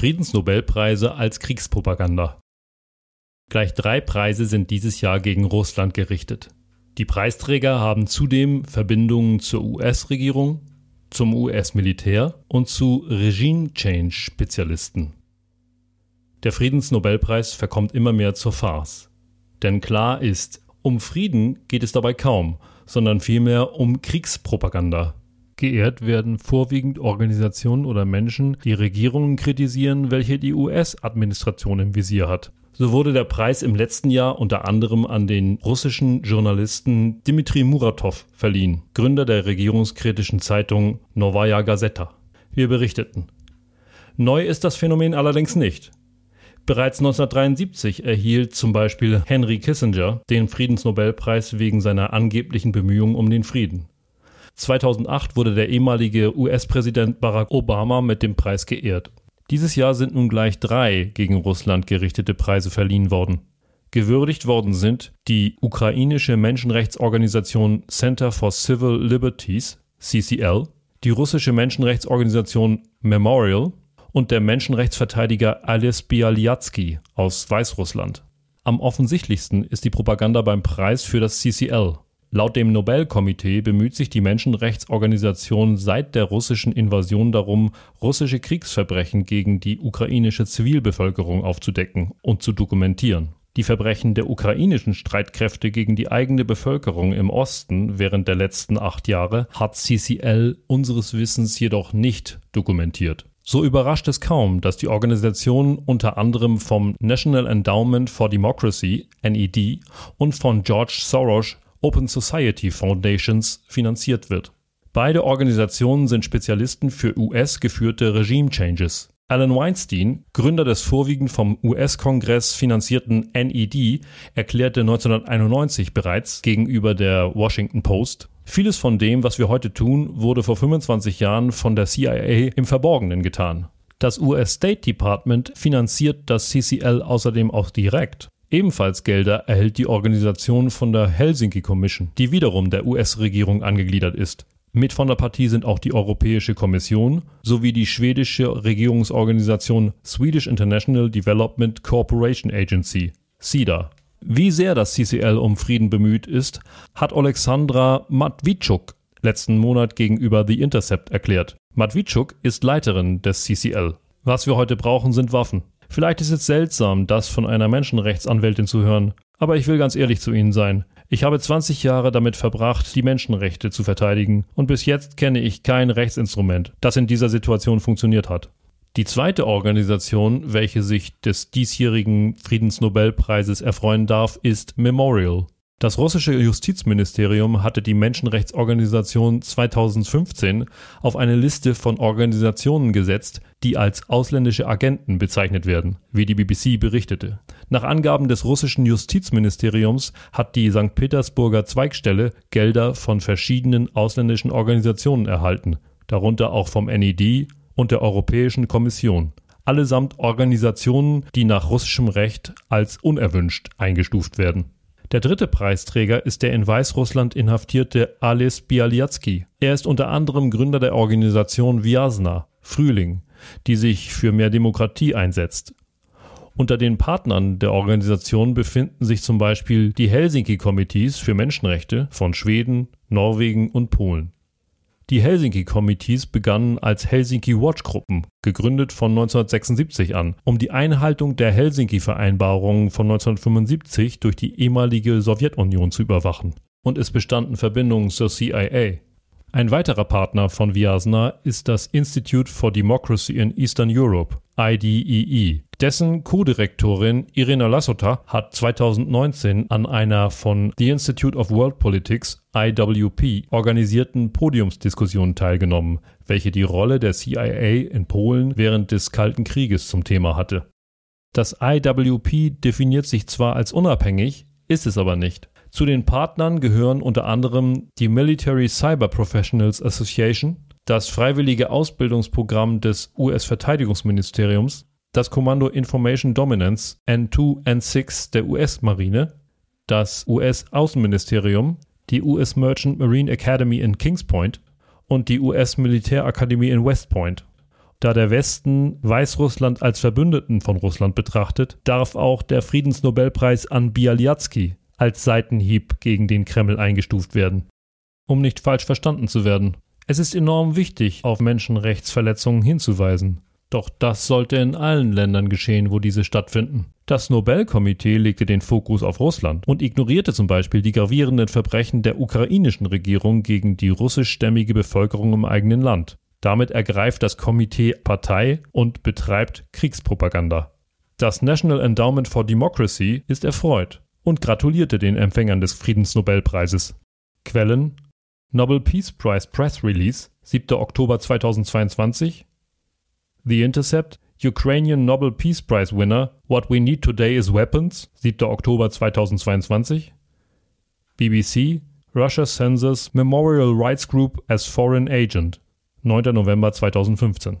Friedensnobelpreise als Kriegspropaganda. Gleich drei Preise sind dieses Jahr gegen Russland gerichtet. Die Preisträger haben zudem Verbindungen zur US-Regierung, zum US-Militär und zu Regime-Change-Spezialisten. Der Friedensnobelpreis verkommt immer mehr zur Farce. Denn klar ist, um Frieden geht es dabei kaum, sondern vielmehr um Kriegspropaganda. Geehrt werden vorwiegend Organisationen oder Menschen, die Regierungen kritisieren, welche die US-Administration im Visier hat. So wurde der Preis im letzten Jahr unter anderem an den russischen Journalisten Dmitri Muratov verliehen, Gründer der regierungskritischen Zeitung Novaya Gazeta. Wir berichteten. Neu ist das Phänomen allerdings nicht. Bereits 1973 erhielt zum Beispiel Henry Kissinger den Friedensnobelpreis wegen seiner angeblichen Bemühungen um den Frieden. 2008 wurde der ehemalige US-Präsident Barack Obama mit dem Preis geehrt. Dieses Jahr sind nun gleich drei gegen Russland gerichtete Preise verliehen worden. Gewürdigt worden sind die ukrainische Menschenrechtsorganisation Center for Civil Liberties, CCL, die russische Menschenrechtsorganisation Memorial und der Menschenrechtsverteidiger Ales Bialyatsky aus Weißrussland. Am offensichtlichsten ist die Propaganda beim Preis für das CCL. Laut dem Nobelkomitee bemüht sich die Menschenrechtsorganisation seit der russischen Invasion darum, russische Kriegsverbrechen gegen die ukrainische Zivilbevölkerung aufzudecken und zu dokumentieren. Die Verbrechen der ukrainischen Streitkräfte gegen die eigene Bevölkerung im Osten während der letzten acht Jahre hat CCL unseres Wissens jedoch nicht dokumentiert. So überrascht es kaum, dass die Organisation unter anderem vom National Endowment for Democracy NED und von George Soros Open Society Foundations finanziert wird. Beide Organisationen sind Spezialisten für US-geführte Regime Changes. Alan Weinstein, Gründer des vorwiegend vom US-Kongress finanzierten NED, erklärte 1991 bereits gegenüber der Washington Post, Vieles von dem, was wir heute tun, wurde vor 25 Jahren von der CIA im Verborgenen getan. Das US State Department finanziert das CCL außerdem auch direkt. Ebenfalls Gelder erhält die Organisation von der Helsinki Commission, die wiederum der US-Regierung angegliedert ist. Mit von der Partie sind auch die Europäische Kommission sowie die schwedische Regierungsorganisation Swedish International Development Cooperation Agency, SIDA. Wie sehr das CCL um Frieden bemüht ist, hat Alexandra Matwitschuk letzten Monat gegenüber The Intercept erklärt. Matwitschuk ist Leiterin des CCL. Was wir heute brauchen, sind Waffen. Vielleicht ist es seltsam, das von einer Menschenrechtsanwältin zu hören, aber ich will ganz ehrlich zu Ihnen sein. Ich habe 20 Jahre damit verbracht, die Menschenrechte zu verteidigen, und bis jetzt kenne ich kein Rechtsinstrument, das in dieser Situation funktioniert hat. Die zweite Organisation, welche sich des diesjährigen Friedensnobelpreises erfreuen darf, ist Memorial. Das russische Justizministerium hatte die Menschenrechtsorganisation 2015 auf eine Liste von Organisationen gesetzt, die als ausländische Agenten bezeichnet werden, wie die BBC berichtete. Nach Angaben des russischen Justizministeriums hat die St. Petersburger Zweigstelle Gelder von verschiedenen ausländischen Organisationen erhalten, darunter auch vom NED, und der Europäischen Kommission, allesamt Organisationen, die nach russischem Recht als unerwünscht eingestuft werden. Der dritte Preisträger ist der in Weißrussland inhaftierte Ales Bialyatsky. Er ist unter anderem Gründer der Organisation Vyasna, Frühling, die sich für mehr Demokratie einsetzt. Unter den Partnern der Organisation befinden sich zum Beispiel die Helsinki-Committees für Menschenrechte von Schweden, Norwegen und Polen. Die Helsinki-Committees begannen als Helsinki-Watch-Gruppen, gegründet von 1976 an, um die Einhaltung der Helsinki-Vereinbarungen von 1975 durch die ehemalige Sowjetunion zu überwachen. Und es bestanden Verbindungen zur CIA. Ein weiterer Partner von Vyasna ist das Institute for Democracy in Eastern Europe, IDEE. E. Dessen Co-Direktorin Irina Lassota hat 2019 an einer von The Institute of World Politics, IWP, organisierten Podiumsdiskussion teilgenommen, welche die Rolle der CIA in Polen während des Kalten Krieges zum Thema hatte. Das IWP definiert sich zwar als unabhängig, ist es aber nicht. Zu den Partnern gehören unter anderem die Military Cyber Professionals Association, das freiwillige Ausbildungsprogramm des US-Verteidigungsministeriums, das Kommando Information Dominance N2 N6 der US-Marine, das US-Außenministerium, die US Merchant Marine Academy in Kings Point und die US-Militärakademie in West Point. Da der Westen Weißrussland als Verbündeten von Russland betrachtet, darf auch der Friedensnobelpreis an Bialyatsky als Seitenhieb gegen den Kreml eingestuft werden. Um nicht falsch verstanden zu werden. Es ist enorm wichtig, auf Menschenrechtsverletzungen hinzuweisen. Doch das sollte in allen Ländern geschehen, wo diese stattfinden. Das Nobelkomitee legte den Fokus auf Russland und ignorierte zum Beispiel die gravierenden Verbrechen der ukrainischen Regierung gegen die russischstämmige Bevölkerung im eigenen Land. Damit ergreift das Komitee Partei und betreibt Kriegspropaganda. Das National Endowment for Democracy ist erfreut und gratulierte den Empfängern des Friedensnobelpreises. Quellen Nobel Peace Prize Press Release 7. Oktober 2022 The Intercept, Ukrainian Nobel Peace Prize winner, What We Need Today is Weapons, 7. Oktober 2022. BBC, Russia censors Memorial Rights Group as Foreign Agent, 9. November 2015.